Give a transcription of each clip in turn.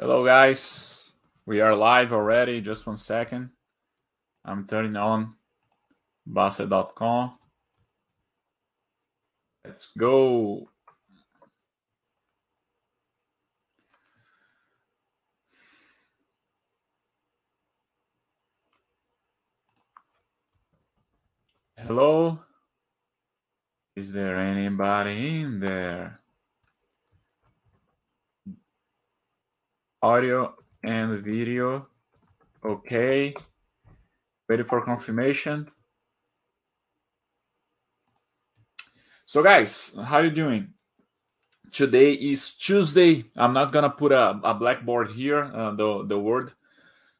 Hello, guys. We are live already. Just one second. I'm turning on basset.com. Let's go. Hello. Is there anybody in there? Audio and video. Okay. Ready for confirmation? So guys, how are you doing? Today is Tuesday. I'm not gonna put a, a blackboard here, uh, the the word,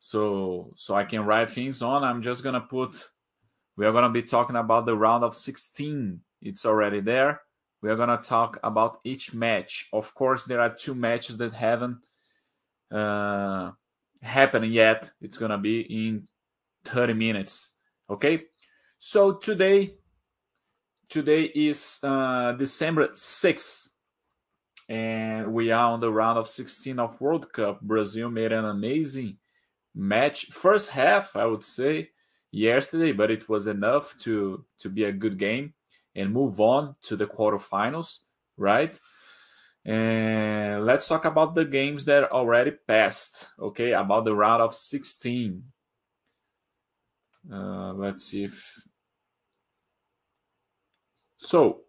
so so I can write things on. I'm just gonna put. We are gonna be talking about the round of 16. It's already there. We are gonna talk about each match. Of course, there are two matches that haven't uh, happened yet. It's gonna be in 30 minutes. Okay. So today today is uh, December 6th, and we are on the round of 16 of World Cup. Brazil made an amazing match. First half, I would say, yesterday, but it was enough to to be a good game and move on to the quarterfinals, right? And let's talk about the games that already passed. Okay, about the round of 16. Uh, let's see if so,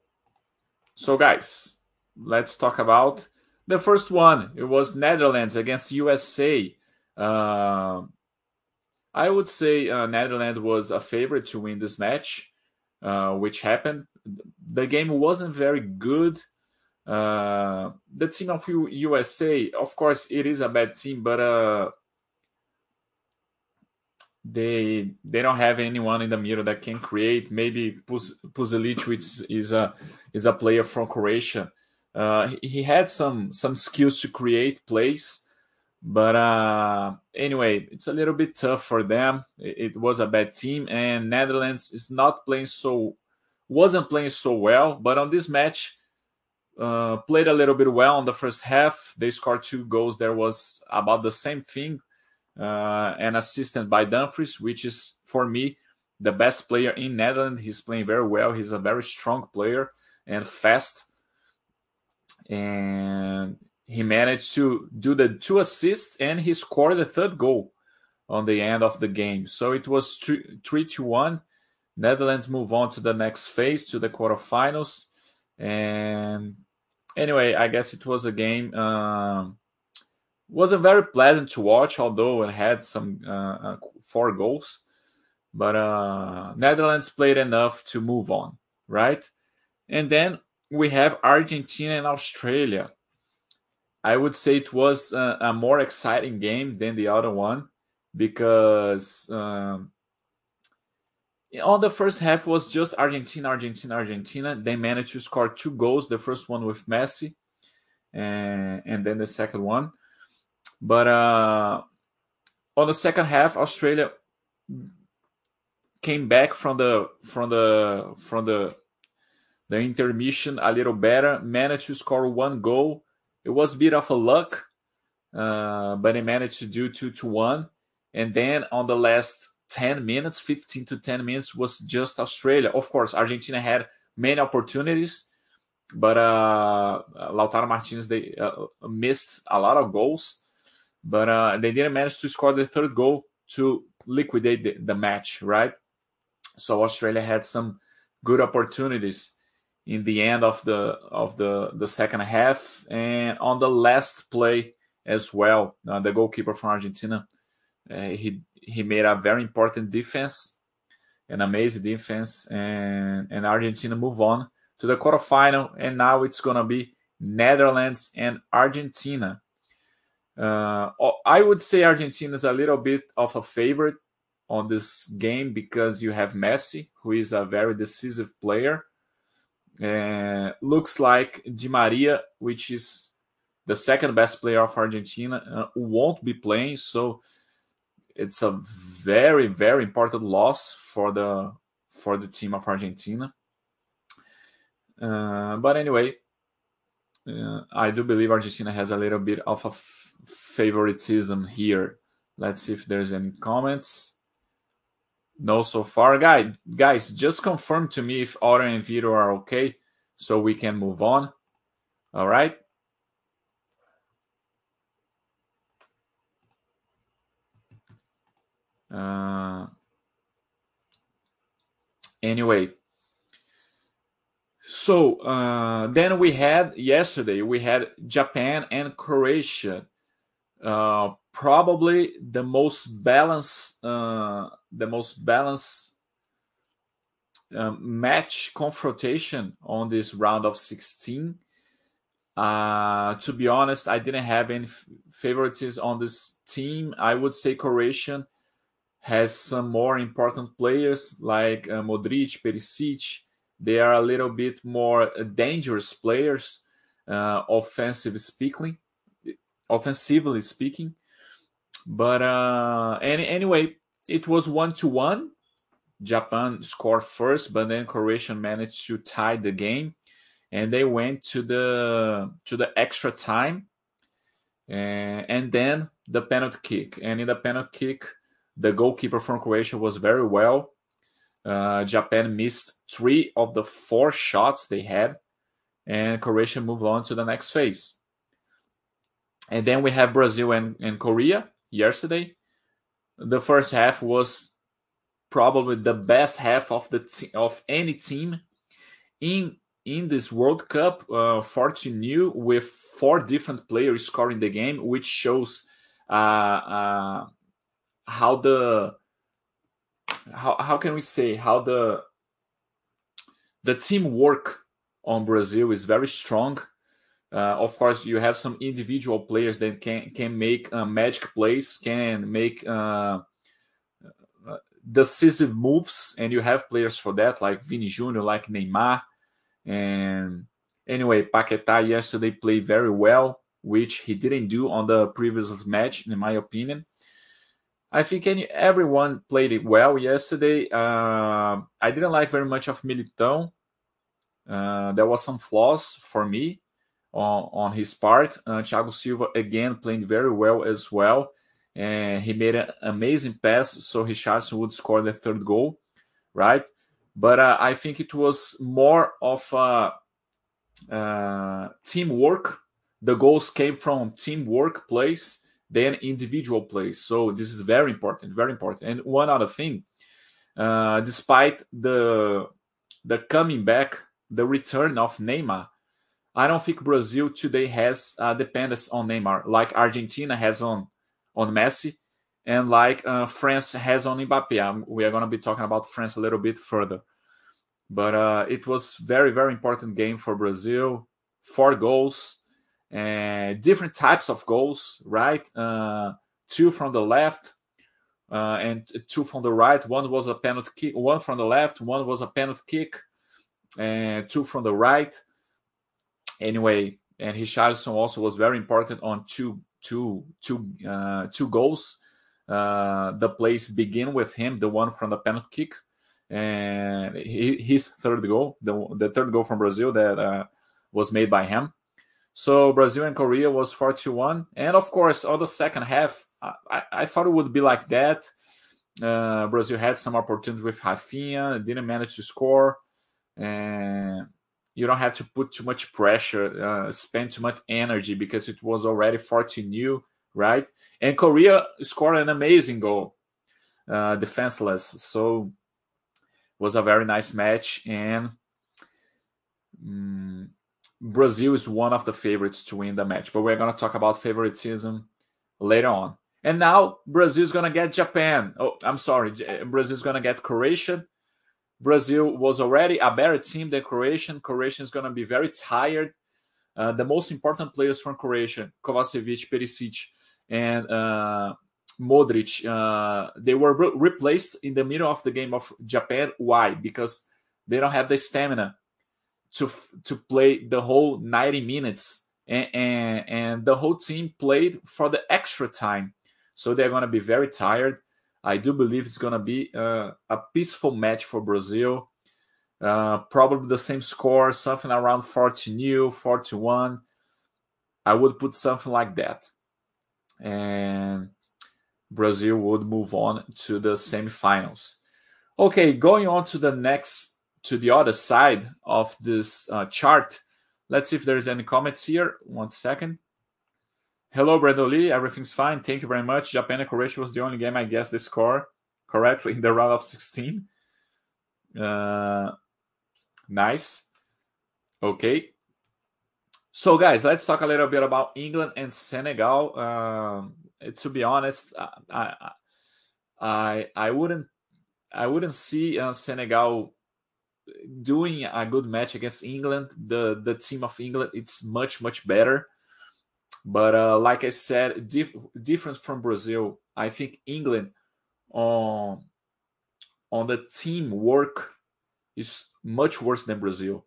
so guys, let's talk about the first one. It was Netherlands against USA. Uh, I would say uh, Netherlands was a favorite to win this match, uh, which happened. The game wasn't very good. Uh, the team of USA, of course, it is a bad team, but uh, they they don't have anyone in the middle that can create. Maybe Pulisic, which is a is a player from Croatia. Uh, he had some some skills to create plays, but uh, anyway, it's a little bit tough for them. It, it, was a bad team, and Netherlands is not playing so wasn't playing so well. But on this match, uh, played a little bit well on the first half. They scored two goals. There was about the same thing uh, assisted by Dumfries, which is for me the best player in Netherlands. He's playing very well. He's a very strong player and fast. And he managed to do the two assists and he scored the third goal on the end of the game. So it was three, three to one. Netherlands move on to the next phase to the quarterfinals. And anyway, I guess it was a game um, wasn't very pleasant to watch, although it had some uh, uh, four goals. But uh, Netherlands played enough to move on, right? And then we have Argentina and Australia. I would say it was a, a more exciting game than the other one because um, on the first half was just Argentina, Argentina, Argentina. They managed to score two goals. The first one with Messi, and, and then the second one. But uh, on the second half, Australia came back from the from the from the the intermission a little better, managed to score one goal. It was a bit of a luck, uh, but they managed to do two to one. And then on the last 10 minutes, 15 to 10 minutes was just Australia. Of course, Argentina had many opportunities, but uh, Lautaro Martinez they uh, missed a lot of goals but uh, they didn't manage to score the third goal to liquidate the, the match, right? So Australia had some good opportunities in the end of the of the the second half and on the last play as well. Uh, the goalkeeper from Argentina, uh, he he made a very important defense, an amazing defense, and and Argentina move on to the quarterfinal, and now it's gonna be Netherlands and Argentina. Uh, I would say Argentina is a little bit of a favorite on this game because you have Messi, who is a very decisive player. Uh, looks like Di Maria, which is the second best player of Argentina, uh, won't be playing. So it's a very, very important loss for the for the team of Argentina. Uh, but anyway, uh, I do believe Argentina has a little bit of a f- favoritism here. Let's see if there's any comments. No, so far, guy, guys, just confirm to me if Otto and Vito are okay, so we can move on. All right. Uh, anyway, so uh, then we had yesterday we had Japan and Croatia. Uh, probably the most balanced, uh, the most balanced um, match confrontation on this round of 16. Uh, to be honest, I didn't have any favorites on this team. I would say Croatian has some more important players like uh, Modric, Perisic, they are a little bit more dangerous players, uh, offensive speaking, offensively speaking. But uh, any, anyway, it was one to one. Japan scored first, but then Croatia managed to tie the game, and they went to the to the extra time, and, and then the penalty kick. And in the penalty kick, the goalkeeper from Croatia was very well. Uh, Japan missed three of the four shots they had, and Croatia moved on to the next phase. And then we have Brazil and, and Korea yesterday. The first half was probably the best half of the te- of any team in in this World Cup. Uh, 14 new with four different players scoring the game, which shows uh, uh, how the how how can we say how the the teamwork on Brazil is very strong. Uh, of course, you have some individual players that can can make uh, magic plays, can make uh, uh decisive moves, and you have players for that, like Vini Jr., like Neymar, and anyway, Paquetá yesterday played very well, which he didn't do on the previous match, in my opinion. I think any, everyone played it well yesterday. Uh, I didn't like very much of Militão. Uh, there was some flaws for me on, on his part. Uh, Thiago Silva again played very well as well, and he made an amazing pass so Richarlison would score the third goal, right? But uh, I think it was more of a uh, teamwork. The goals came from teamwork plays than individual plays. So this is very important, very important. And one other thing, uh, despite the the coming back, the return of Neymar, I don't think Brazil today has uh, dependence on Neymar like Argentina has on on Messi, and like uh, France has on Mbappe. Um, we are going to be talking about France a little bit further, but uh, it was very very important game for Brazil. Four goals and different types of goals, right? Uh, two from the left uh, and two from the right. One was a penalty kick, one from the left, one was a penalty kick, and two from the right. Anyway, and Richarlison also was very important on two, two, two, uh, two goals. Uh, the plays begin with him, the one from the penalty kick, and his third goal, the, the third goal from Brazil that uh, was made by him. So Brazil and Korea was 4 to 1. And of course, on the second half, I, I thought it would be like that. Uh, Brazil had some opportunities with Rafinha, didn't manage to score. And you don't have to put too much pressure, uh, spend too much energy because it was already 14 new, right? And Korea scored an amazing goal, uh, defenseless. So was a very nice match. And um, Brazil is one of the favorites to win the match, but we're going to talk about favoritism later on. And now Brazil is going to get Japan. Oh, I'm sorry. Brazil is going to get Croatia. Brazil was already a better team than Croatia. Croatia is going to be very tired. Uh, the most important players from Croatia, Kovacevic, Perisic, and uh, Modric, uh, they were re- replaced in the middle of the game of Japan. Why? Because they don't have the stamina to to play the whole 90 minutes and, and, and the whole team played for the extra time so they're going to be very tired i do believe it's going to be uh, a peaceful match for brazil uh, probably the same score something around 40 new 41 I would put something like that. And Brazil would move on to the semifinals. Okay, going on to the next, to the other side of this uh, chart. Let's see if there's any comments here. One second. Hello, Brandon Lee. Everything's fine. Thank you very much. Japan and Croatia was the only game I guessed the score correctly in the round of 16. Uh, nice. Okay. So, guys, let's talk a little bit about England and Senegal. Um, to be honest, I, I, I wouldn't, I wouldn't see uh, Senegal doing a good match against England. The the team of England it's much much better. But uh, like I said, dif- different from Brazil, I think England on on the team work is much worse than Brazil.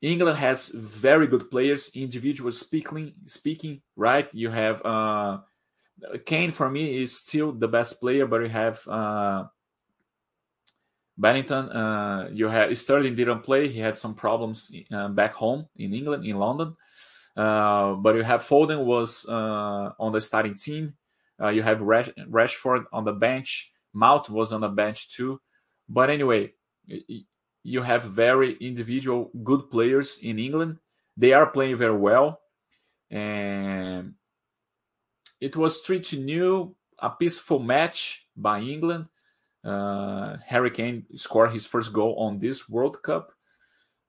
England has very good players, individual speaking. Speaking, right? You have uh, Kane for me is still the best player, but you have uh, Bellingham. Uh, you have Sterling didn't play; he had some problems uh, back home in England, in London. Uh, but you have Foden was uh, on the starting team. Uh, you have Rash- Rashford on the bench. Mount was on the bench too. But anyway, you have very individual good players in England. They are playing very well, and it was three to new, a peaceful match by England. Uh, Harry Kane scored his first goal on this World Cup,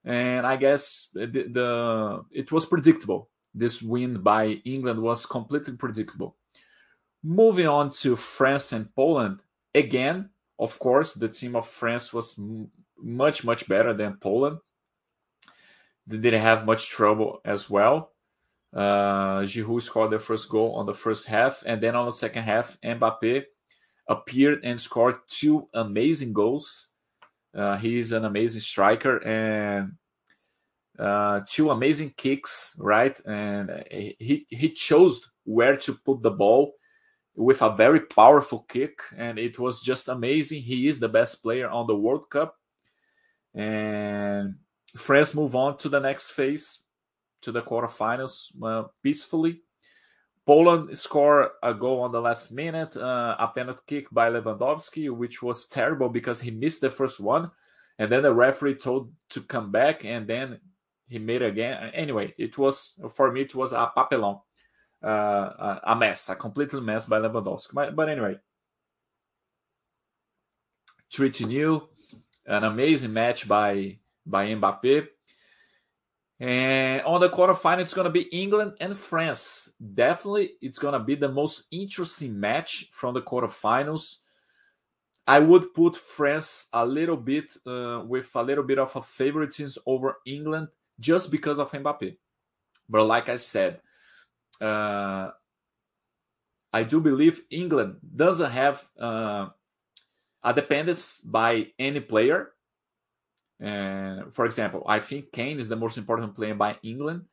and I guess the, the it was predictable. This win by England was completely predictable. Moving on to France and Poland, again, of course, the team of France was much much better than Poland. They didn't have much trouble as well. Uh, Giroud scored the first goal on the first half, and then on the second half, Mbappe appeared and scored two amazing goals. Uh, he's an amazing striker and uh, two amazing kicks, right? And he he chose where to put the ball with a very powerful kick, and it was just amazing. He is the best player on the World Cup, and France move on to the next phase, to the quarterfinals uh, peacefully. Poland scored a goal on the last minute, uh, a penalty kick by Lewandowski, which was terrible because he missed the first one, and then the referee told to come back, and then he made again. Anyway, it was for me it was a papelon, uh, a mess, a completely mess by Lewandowski. But, but anyway, three to new, an amazing match by by Mbappe. And on the quarterfinal, it's going to be England and France. Definitely, it's going to be the most interesting match from the quarterfinals. I would put France a little bit uh, with a little bit of a favoritism over England just because of Mbappe. But like I said, uh, I do believe England doesn't have uh, a dependence by any player. And for example, I think Kane is the most important player by England,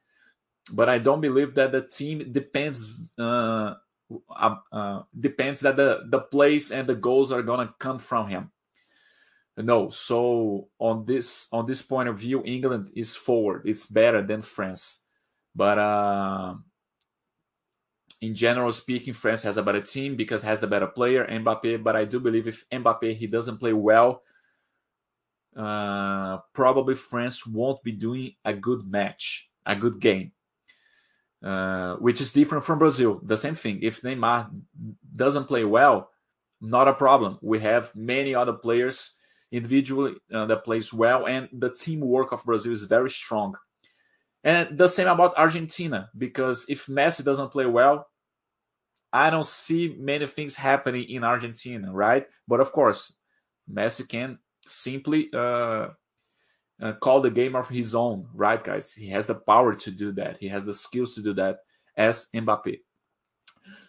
but I don't believe that the team depends uh, uh, uh, depends that the the plays and the goals are gonna come from him. No, so on this on this point of view, England is forward. It's better than France, but uh, in general speaking, France has a better team because has the better player, Mbappe. But I do believe if Mbappe he doesn't play well uh, probably France won't be doing a good match, a good game, uh, which is different from Brazil. The same thing. If Neymar doesn't play well, not a problem. We have many other players individually uh, that plays well, and the teamwork of Brazil is very strong. And the same about Argentina, because if Messi doesn't play well, I don't see many things happening in Argentina, right? But of course, Messi can simply uh, uh, call the game of his own, right, guys? He has the power to do that. He has the skills to do that as Mbappe.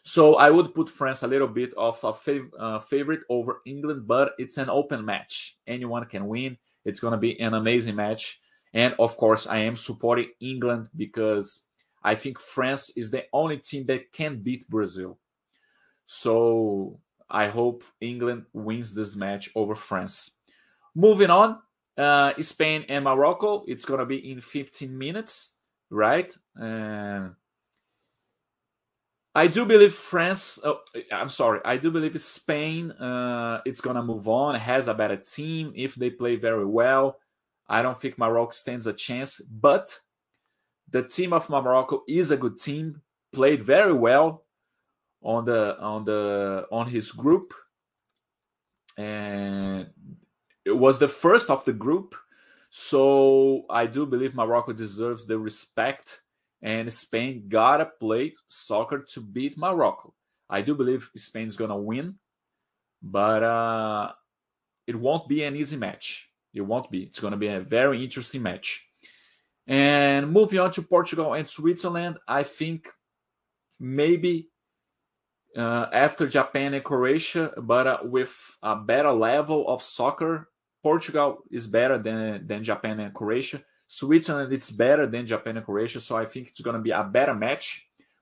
So I would put France a little bit of a fav- uh, favorite over England, but it's an open match. Anyone can win. It's going to be an amazing match. And of course, I am supporting England because I think France is the only team that can beat Brazil. So I hope England wins this match over France. Moving on, uh, Spain and Morocco. It's gonna be in 15 minutes, right? Uh, I do believe France. Oh, I'm sorry. I do believe Spain. Uh, it's gonna move on. Has a better team if they play very well. I don't think Morocco stands a chance, but the team of Morocco is a good team. Played very well on the on the on his group, and was the first of the group. So I do believe Morocco deserves the respect, and Spain gotta play soccer to beat Morocco. I do believe Spain's gonna win, but uh, it won't be an easy match. It won't be. It's gonna be a very interesting match. And moving on to Portugal and Switzerland, I think maybe uh, after Japan and Croatia, but uh, with a better level of soccer, Portugal is better than, than Japan and Croatia. Switzerland it's better than Japan and Croatia, so I think it's going to be a better match,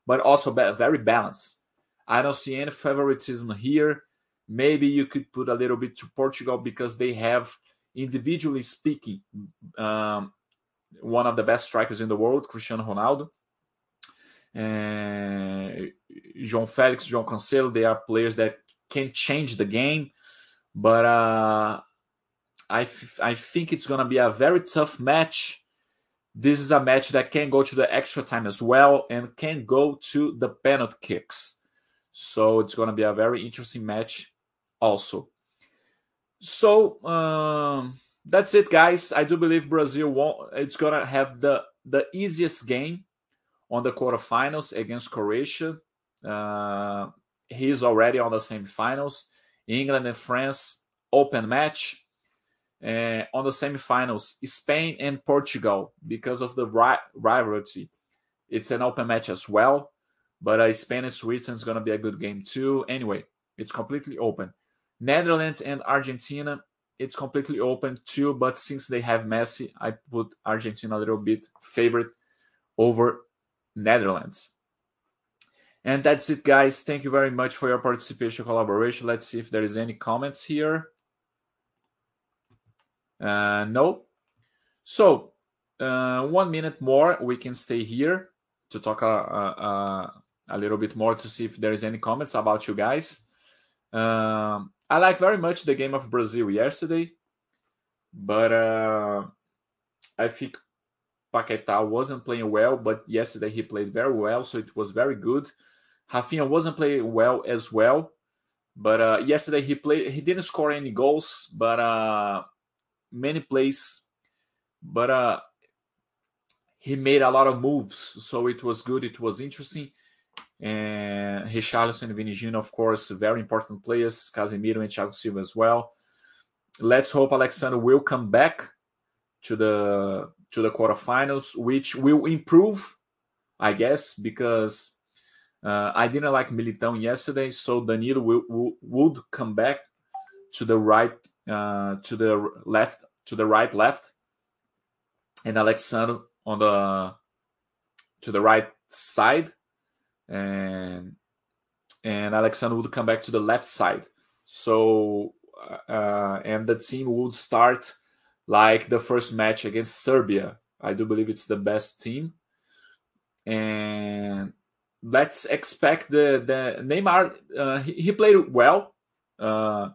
but also very balanced. I don't see any favoritism here. Maybe you could put a little bit to Portugal because they have, individually speaking, um, one of the best strikers in the world, Cristiano Ronaldo. And João Felix, João Cancelo, they are players that can change the game. But uh, I, f- I think it's going to be a very tough match. This is a match that can go to the extra time as well and can go to the penalty kicks. So it's going to be a very interesting match also. So, um, that's it, guys. I do believe Brazil won't. It's gonna have the the easiest game on the quarterfinals against Croatia. Uh, he's already on the semifinals. England and France open match. Uh, on the semifinals, Spain and Portugal because of the ri- rivalry. It's an open match as well, but uh, Spain and Switzerland is going to be a good game too. Anyway, it's completely open. Netherlands and Argentina it's completely open too. But since they have Messi, I put Argentina a little bit favorite over Netherlands. And that's it, guys. Thank you very much for your participation, collaboration. Let's see if there is any comments here. Uh, no. So, uh, one minute more, we can stay here to talk uh, uh, a little bit more to see if there is any comments about you guys. Um, I like very much the game of Brazil yesterday, but uh, I think Paquetá wasn't playing well, but yesterday he played very well, so it was very good. Rafinha wasn't playing well as well, but uh, yesterday he played. He didn't score any goals, but uh, many plays. But uh, he made a lot of moves, so it was good. It was interesting and Richarlison and Vinicius, of course, very important players. Casemiro and Thiago Silva as well. Let's hope Alex Sandro will come back to the to the quarterfinals, which will improve, I guess, because uh, I didn't like Militão yesterday, so Danilo will, will, would come back to the right, uh, to the left, to the right, left, and Alex Sandro on the to the right side and and Alex Sandro would come back to the left side. So uh, and the team would start like the first match against Serbia. I do believe it's the best team, and let's expect the the Neymar. Uh, he, he, played well uh,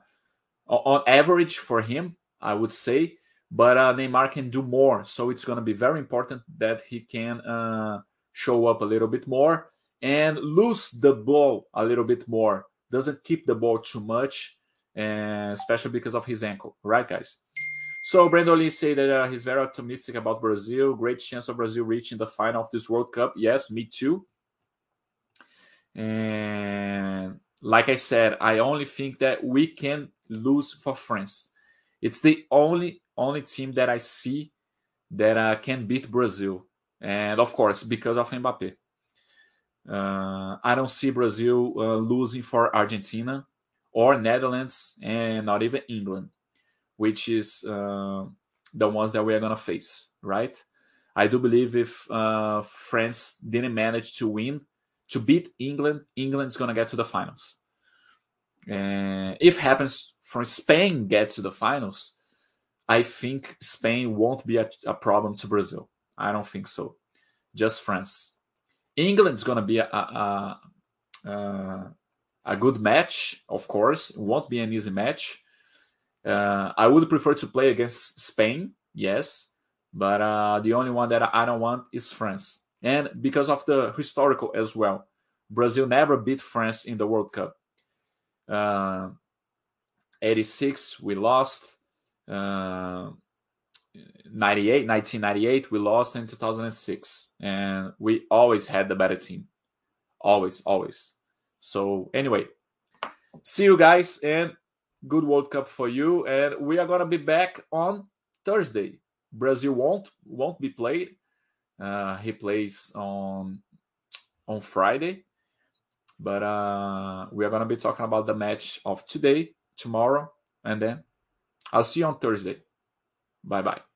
on average for him, I would say. But uh, Neymar can do more, so it's going to be very important that he can uh, show up a little bit more and lose the ball a little bit more. Doesn't keep the ball too much, especially because of his ankle, right, guys? So Brandon Lee say that uh, he's very optimistic about Brazil. Great chance of Brazil reaching the final of this World Cup. Yes, me too. And like I said, I only think that we can lose for France. It's the only only team that I see that uh, can beat Brazil, and of course because of Mbappe. Uh, I don't see Brazil uh, losing for Argentina or Netherlands and not even England, which is uh, the ones that we are going to face, right? I do believe if uh, France didn't manage to win, to beat England, England's going to get to the finals. And if happens for Spain get to the finals, I think Spain won't be a, a problem to Brazil. I don't think so. Just France. England's going to be a, a, uh, a good match. Of course, it won't be an easy match. Uh, I would prefer to play against Spain, yes, but uh, the only one that I don't want is France, and because of the historical as well. Brazil never beat France in the World Cup. Uh, 86 we lost. Uh, 98, 1998 we lost in 2006, and we always had the better team, always, always. So anyway, see you guys and good World Cup for you. And we are gonna be back on Thursday. Brazil won't won't be played. Uh, he plays on on Friday, but uh, we are gonna be talking about the match of today, tomorrow, and then I'll see you on Thursday. Bye bye.